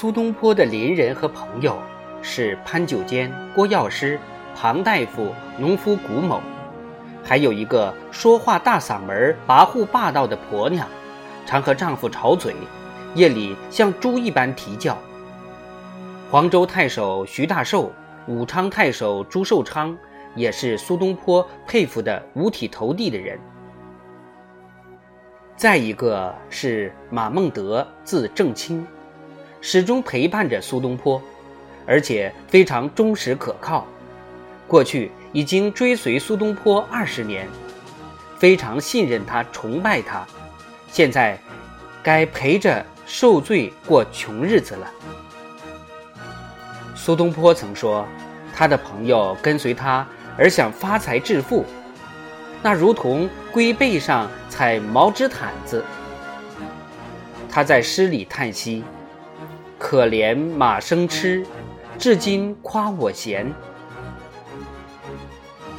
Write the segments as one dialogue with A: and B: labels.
A: 苏东坡的邻人和朋友是潘九坚、郭药师、庞大夫、农夫古某，还有一个说话大嗓门、跋扈霸道的婆娘，常和丈夫吵嘴，夜里像猪一般啼叫。黄州太守徐大寿、武昌太守朱寿昌也是苏东坡佩服的五体投地的人。再一个是马孟德，字正清，始终陪伴着苏东坡，而且非常忠实可靠。过去已经追随苏东坡二十年，非常信任他，崇拜他。现在该陪着受罪过穷日子了。苏东坡曾说，他的朋友跟随他而想发财致富。那如同龟背上踩毛织毯子。他在诗里叹息：“可怜马生痴，至今夸我贤。”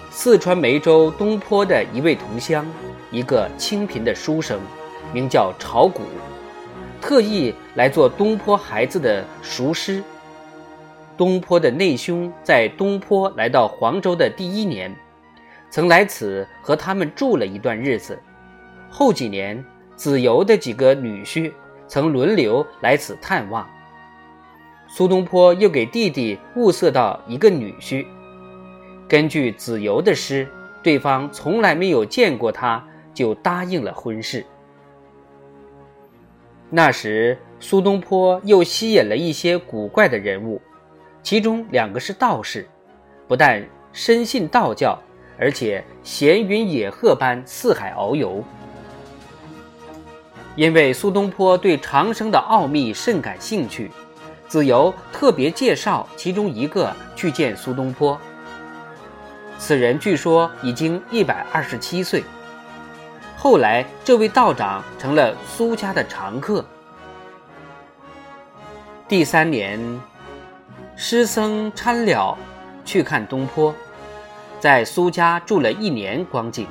A: 四川梅州东坡的一位同乡，一个清贫的书生，名叫朝谷，特意来做东坡孩子的塾师。东坡的内兄在东坡来到黄州的第一年。曾来此和他们住了一段日子，后几年子由的几个女婿曾轮流来此探望。苏东坡又给弟弟物色到一个女婿，根据子由的诗，对方从来没有见过他，就答应了婚事。那时苏东坡又吸引了一些古怪的人物，其中两个是道士，不但深信道教。而且闲云野鹤般四海遨游，因为苏东坡对长生的奥秘甚感兴趣，子由特别介绍其中一个去见苏东坡。此人据说已经一百二十七岁。后来，这位道长成了苏家的常客。第三年，师僧参了去看东坡。在苏家住了一年光景，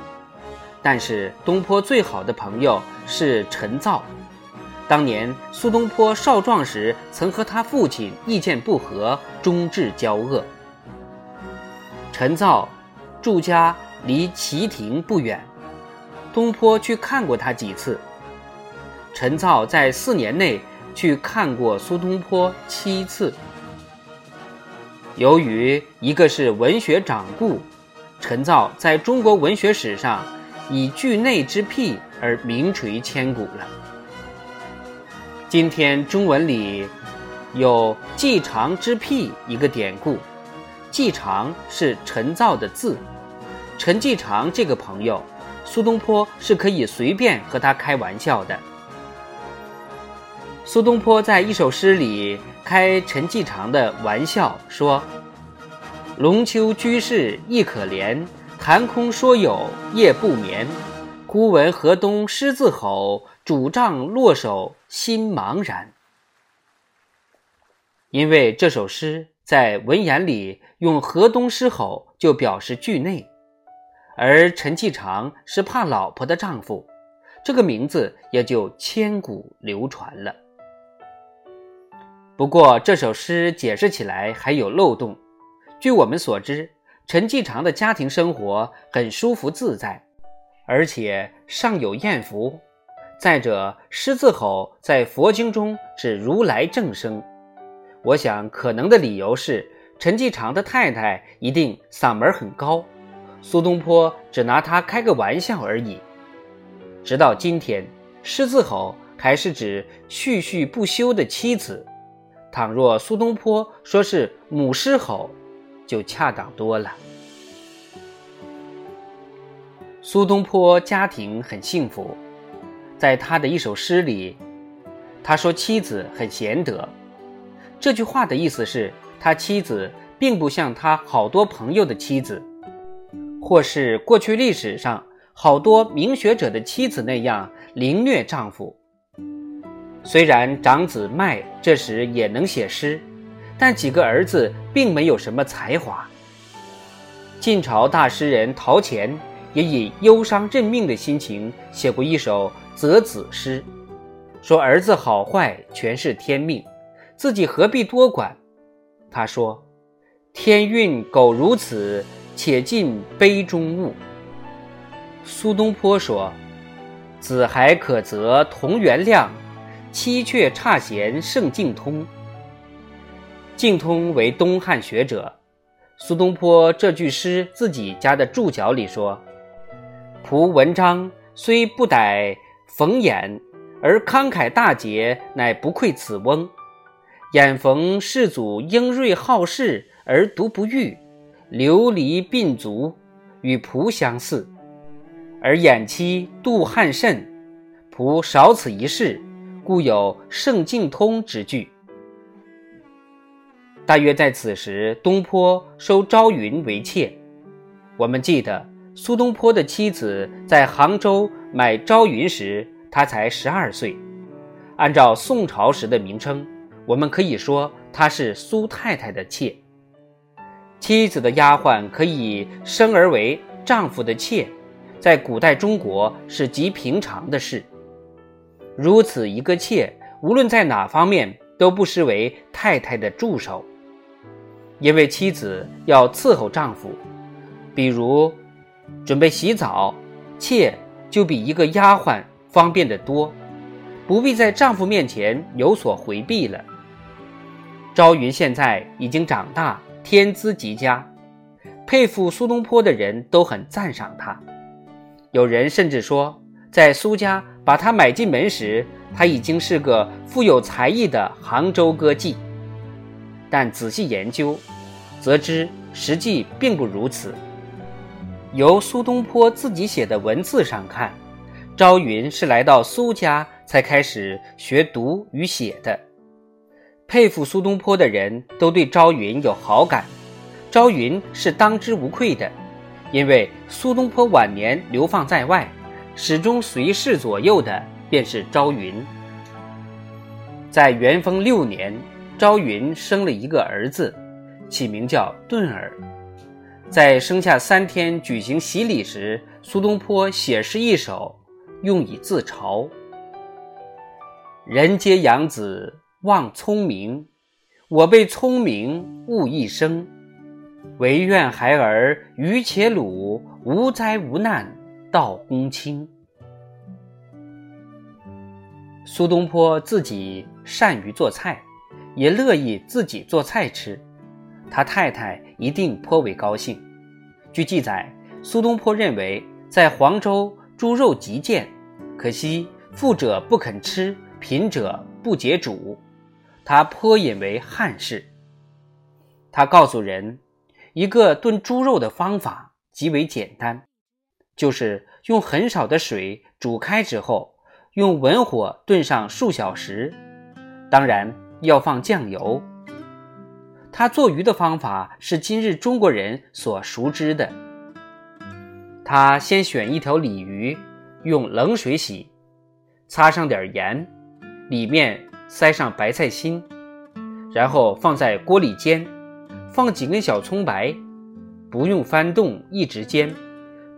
A: 但是东坡最好的朋友是陈造。当年苏东坡少壮时，曾和他父亲意见不合，终至交恶。陈造住家离齐亭不远，东坡去看过他几次。陈造在四年内去看过苏东坡七次。由于一个是文学掌故。陈造在中国文学史上以句内之癖而名垂千古了。今天中文里有“季常之癖”一个典故，“季常”是陈造的字。陈季常这个朋友，苏东坡是可以随便和他开玩笑的。苏东坡在一首诗里开陈季常的玩笑说。龙丘居士亦可怜，谈空说有夜不眠。忽闻河东狮子吼，拄杖落手心茫然。因为这首诗在文言里用河东狮吼就表示惧内，而陈继常是怕老婆的丈夫，这个名字也就千古流传了。不过这首诗解释起来还有漏洞。据我们所知，陈继常的家庭生活很舒服自在，而且尚有艳福。再者，狮子吼在佛经中指如来正声，我想可能的理由是陈继常的太太一定嗓门很高，苏东坡只拿他开个玩笑而已。直到今天，狮子吼还是指絮絮不休的妻子。倘若苏东坡说是母狮吼，就恰当多了。苏东坡家庭很幸福，在他的一首诗里，他说妻子很贤德。这句话的意思是，他妻子并不像他好多朋友的妻子，或是过去历史上好多名学者的妻子那样凌虐丈夫。虽然长子麦这时也能写诗。但几个儿子并没有什么才华。晋朝大诗人陶潜也以忧伤认命的心情写过一首择子诗，说儿子好坏全是天命，自己何必多管？他说：“天运苟如此，且尽杯中物。”苏东坡说：“子还可择同源量，妻却差贤胜敬通。”敬通为东汉学者，苏东坡这句诗自己加的注脚里说：“仆文章虽不逮逢眼，而慷慨大节，乃不愧此翁。眼逢世祖英锐好事，而独不遇，流离鬓足，与仆相似。而眼期妒汉甚，仆少此一事，故有圣境通之句。”大约在此时，东坡收朝云为妾。我们记得苏东坡的妻子在杭州买朝云时，他才十二岁。按照宋朝时的名称，我们可以说她是苏太太的妾。妻子的丫鬟可以生而为丈夫的妾，在古代中国是极平常的事。如此一个妾，无论在哪方面都不失为太太的助手。因为妻子要伺候丈夫，比如准备洗澡，妾就比一个丫鬟方便得多，不必在丈夫面前有所回避了。朝云现在已经长大，天资极佳，佩服苏东坡的人都很赞赏他。有人甚至说，在苏家把他买进门时，他已经是个富有才艺的杭州歌妓。但仔细研究，则知实际并不如此。由苏东坡自己写的文字上看，朝云是来到苏家才开始学读与写的。佩服苏东坡的人都对朝云有好感，朝云是当之无愧的，因为苏东坡晚年流放在外，始终随侍左右的便是朝云。在元丰六年。朝云生了一个儿子，起名叫顿儿。在生下三天举行洗礼时，苏东坡写诗一首，用以自嘲：“人皆养子望聪明，我被聪明误一生。唯愿孩儿愚且鲁，无灾无难到公卿。”苏东坡自己善于做菜。也乐意自己做菜吃，他太太一定颇为高兴。据记载，苏东坡认为在黄州猪肉极贱，可惜富者不肯吃，贫者不解煮，他颇引为憾事。他告诉人，一个炖猪肉的方法极为简单，就是用很少的水煮开之后，用文火炖上数小时，当然。要放酱油。他做鱼的方法是今日中国人所熟知的。他先选一条鲤鱼，用冷水洗，擦上点盐，里面塞上白菜心，然后放在锅里煎，放几根小葱白，不用翻动，一直煎。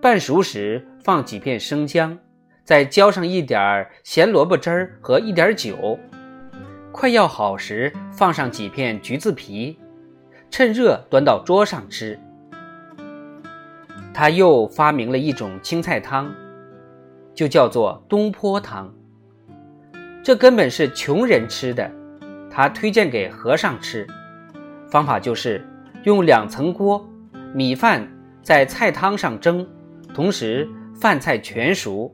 A: 半熟时放几片生姜，再浇上一点咸萝卜汁儿和一点酒。快要好时，放上几片橘子皮，趁热端到桌上吃。他又发明了一种青菜汤，就叫做东坡汤。这根本是穷人吃的，他推荐给和尚吃。方法就是用两层锅，米饭在菜汤上蒸，同时饭菜全熟，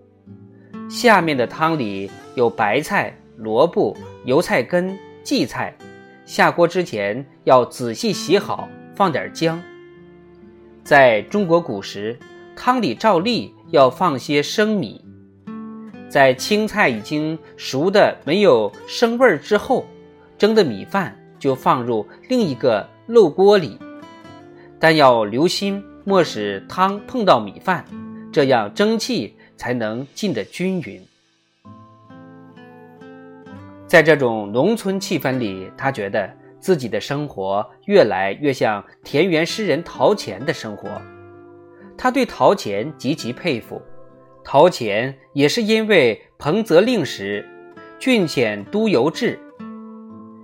A: 下面的汤里有白菜。萝卜、油菜根、荠菜，下锅之前要仔细洗好，放点姜。在中国古时，汤里照例要放些生米。在青菜已经熟的没有生味儿之后，蒸的米饭就放入另一个漏锅里，但要留心莫使汤碰到米饭，这样蒸汽才能进得均匀。在这种农村气氛里，他觉得自己的生活越来越像田园诗人陶潜的生活。他对陶潜极其佩服。陶潜也是因为彭泽令时，郡遣都邮制，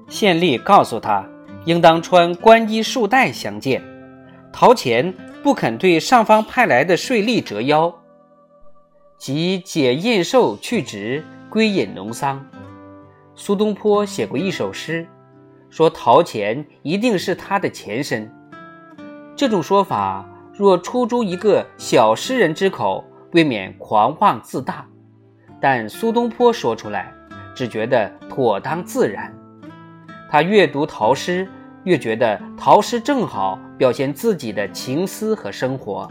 A: 县吏告诉他，应当穿官衣束带相见。陶潜不肯对上方派来的税吏折腰，即解印绶去职，归隐农桑。苏东坡写过一首诗，说陶潜一定是他的前身。这种说法若出诸一个小诗人之口，未免狂妄自大。但苏东坡说出来，只觉得妥当自然。他越读陶诗，越觉得陶诗正好表现自己的情思和生活。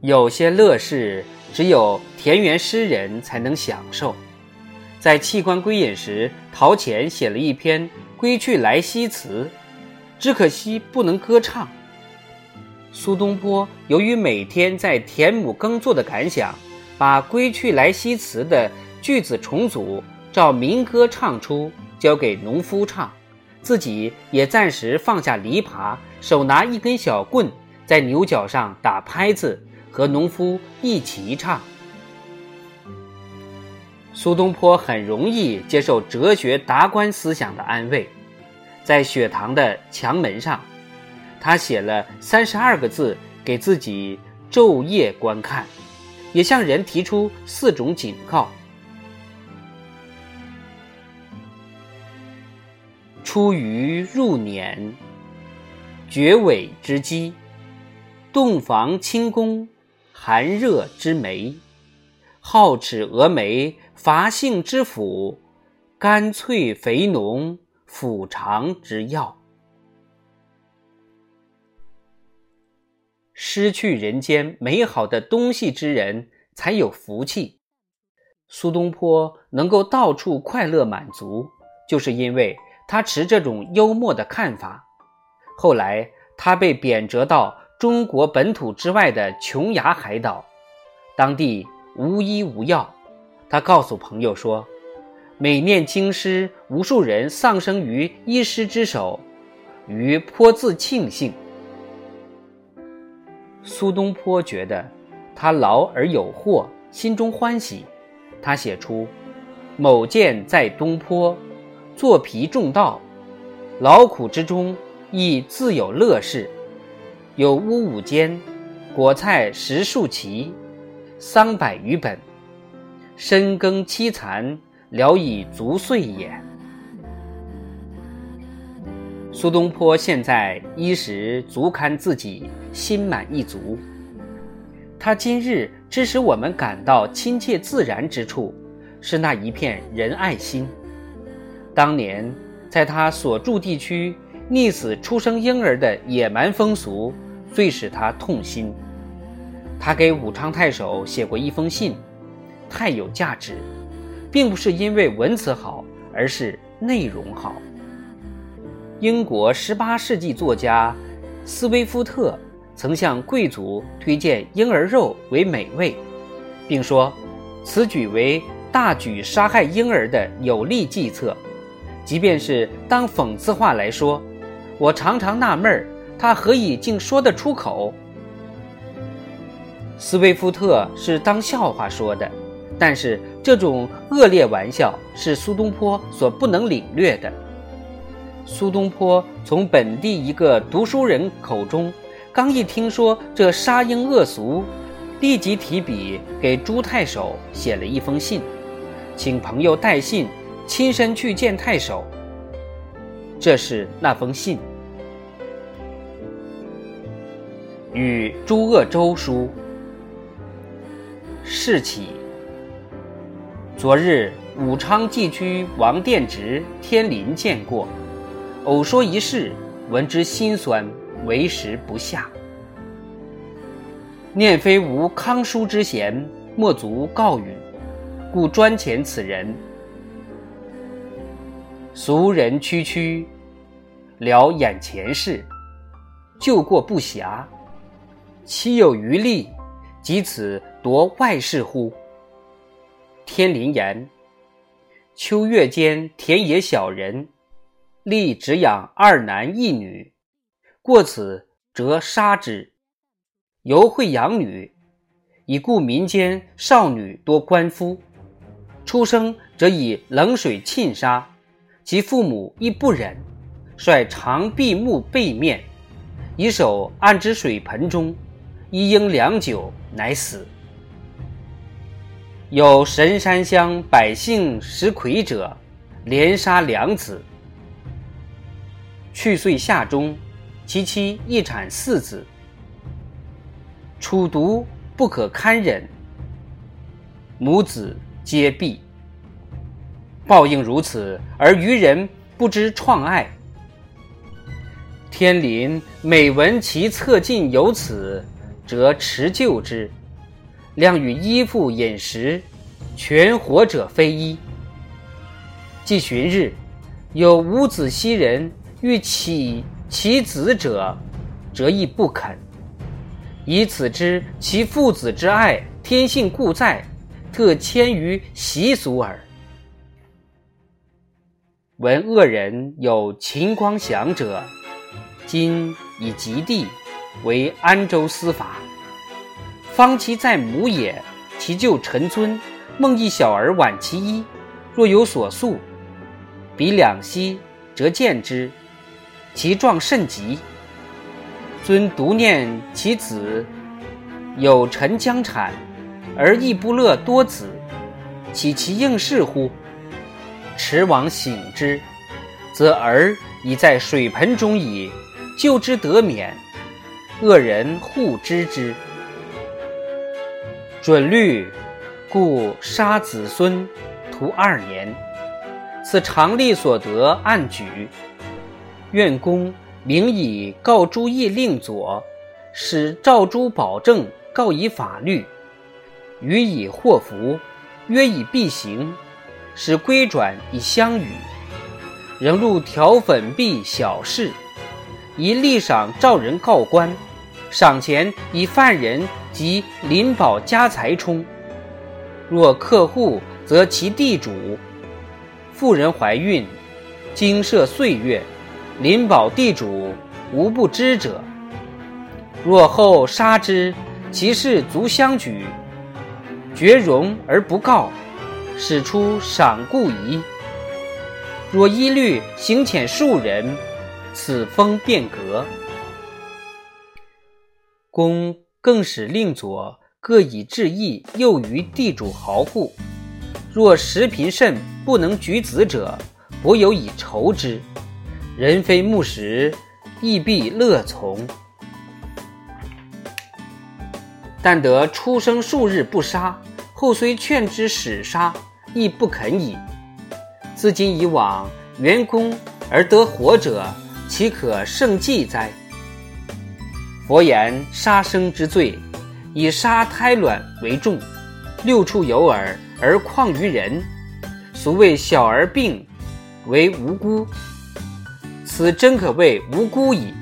A: 有些乐事，只有田园诗人才能享受。在弃官归隐时，陶潜写了一篇《归去来兮辞》，只可惜不能歌唱。苏东坡由于每天在田亩耕作的感想，把《归去来兮辞》的句子重组，照民歌唱出，交给农夫唱，自己也暂时放下犁耙，手拿一根小棍，在牛角上打拍子，和农夫一起唱。苏东坡很容易接受哲学达观思想的安慰，在雪堂的墙门上，他写了三十二个字给自己昼夜观看，也向人提出四种警告：出于入年，绝尾之机，洞房清宫，寒热之梅，皓齿蛾眉。伐性之辅，干脆肥浓，腐肠之药。失去人间美好的东西之人，才有福气。苏东坡能够到处快乐满足，就是因为他持这种幽默的看法。后来，他被贬谪到中国本土之外的琼崖海岛，当地无医无药。他告诉朋友说：“每念经师，无数人丧生于医师之手，余颇自庆幸。”苏东坡觉得他劳而有获，心中欢喜。他写出：“某见在东坡，作皮种稻，劳苦之中亦自有乐事。有屋五间，果菜十数畦，桑百余本。”深耕凄残，聊以足岁也。苏东坡现在衣食足堪自己，心满意足。他今日之使我们感到亲切自然之处，是那一片仁爱心。当年在他所住地区溺死出生婴儿的野蛮风俗，最使他痛心。他给武昌太守写过一封信。太有价值，并不是因为文辞好，而是内容好。英国十八世纪作家斯威夫特曾向贵族推荐婴儿肉为美味，并说此举为大举杀害婴儿的有力计策。即便是当讽刺话来说，我常常纳闷儿，他何以竟说得出口？斯威夫特是当笑话说的。但是这种恶劣玩笑是苏东坡所不能领略的。苏东坡从本地一个读书人口中刚一听说这杀婴恶俗，立即提笔给朱太守写了一封信，请朋友带信，亲身去见太守。这是那封信，与朱鄂州书，事起。昨日武昌寄居王殿直、天林见过，偶说一事，闻之心酸，为时不下。念非无康书之贤，莫足告允，故专遣此人。俗人区区，聊眼前事，旧过不暇，岂有余力及此夺外事乎？天林言：秋月间，田野小人，立只养二男一女，过此则杀之。犹会养女，以故民间少女多官夫，出生则以冷水浸杀，其父母亦不忍，率长闭目背面，以手按之水盆中，一应良久，乃死。有神山乡百姓食魁者，连杀两子。去岁夏中，其妻一产四子，楚毒不可堪忍，母子皆毙。报应如此，而愚人不知创爱。天临每闻其侧近有此，则持救之。量与衣服饮食，全活者非一。既旬日，有无子息人欲起其子者，则亦不肯。以此知其父子之爱，天性固在，特迁于习俗耳。闻恶人有秦光祥者，今以及地为安州司法。方其在母也，其舅陈尊梦一小儿挽其衣，若有所诉，彼两膝则见之，其状甚急。尊独念其子有臣将产，而亦不乐多子，岂其应事乎？持往省之，则儿已在水盆中矣，救之得免。恶人护知之。准律，故杀子孙，徒二年。此常例所得案举。愿公明以告诸义令左，使赵诸保证告以法律，予以祸福，约以必行，使归转以相与。仍入条粉币小事，以立赏赵人告官，赏钱以犯人。即林保家财充，若客户，则其地主；妇人怀孕，经涉岁月，林保地主无不知者。若后杀之，其事足相举，绝容而不告，使出赏故矣。若一律行遣数人，此风变革。公。更使令左各以治义诱于地主豪户，若食贫甚不能举子者，伯有以酬之。人非木石，亦必乐从。但得出生数日不杀，后虽劝之使杀，亦不肯矣。自今以往，元功而得活者，岂可胜计哉？佛言：杀生之罪，以杀胎卵为重，六畜有耳，而况于人？俗谓小儿病，为无辜。此真可谓无辜矣。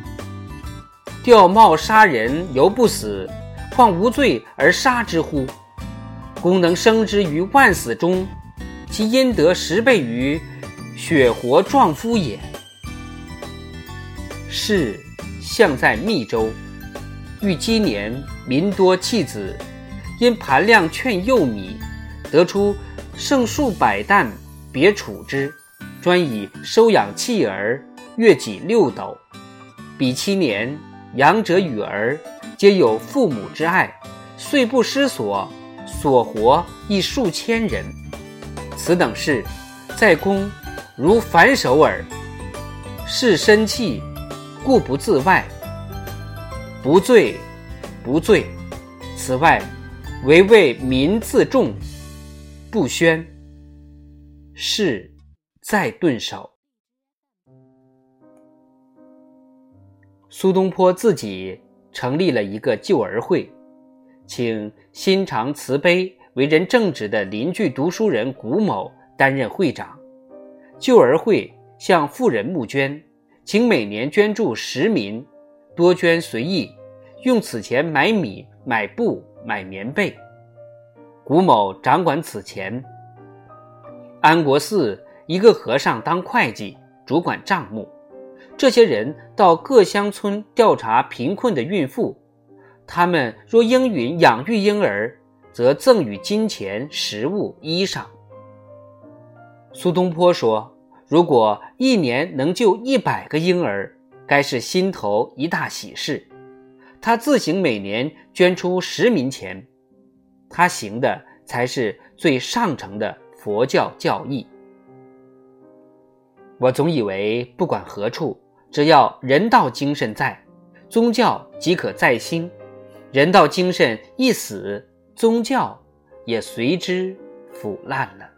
A: 吊帽杀人犹不死，况无罪而杀之乎？公能生之于万死中，其阴德十倍于血活壮夫也。是相在密州。欲积年，民多弃子，因盘量劝幼米，得出剩数百担，别处之，专以收养弃儿，月给六斗。彼七年，养者与儿皆有父母之爱，遂不失所，所活亦数千人。此等事，在公如反手耳。是身气，故不自外。不醉，不醉。此外，唯为民自重，不宣。是，再顿首。苏东坡自己成立了一个救儿会，请心肠慈悲、为人正直的邻居读书人古某担任会长。救儿会向富人募捐，请每年捐助十名。多捐随意，用此钱买米、买布、买棉被。古某掌管此钱。安国寺一个和尚当会计，主管账目。这些人到各乡村调查贫困的孕妇，他们若应允养育婴儿，则赠予金钱、食物、衣裳。苏东坡说：“如果一年能救一百个婴儿，该是心头一大喜事。”他自行每年捐出十民钱，他行的才是最上乘的佛教教义。我总以为，不管何处，只要人道精神在，宗教即可再兴；人道精神一死，宗教也随之腐烂了。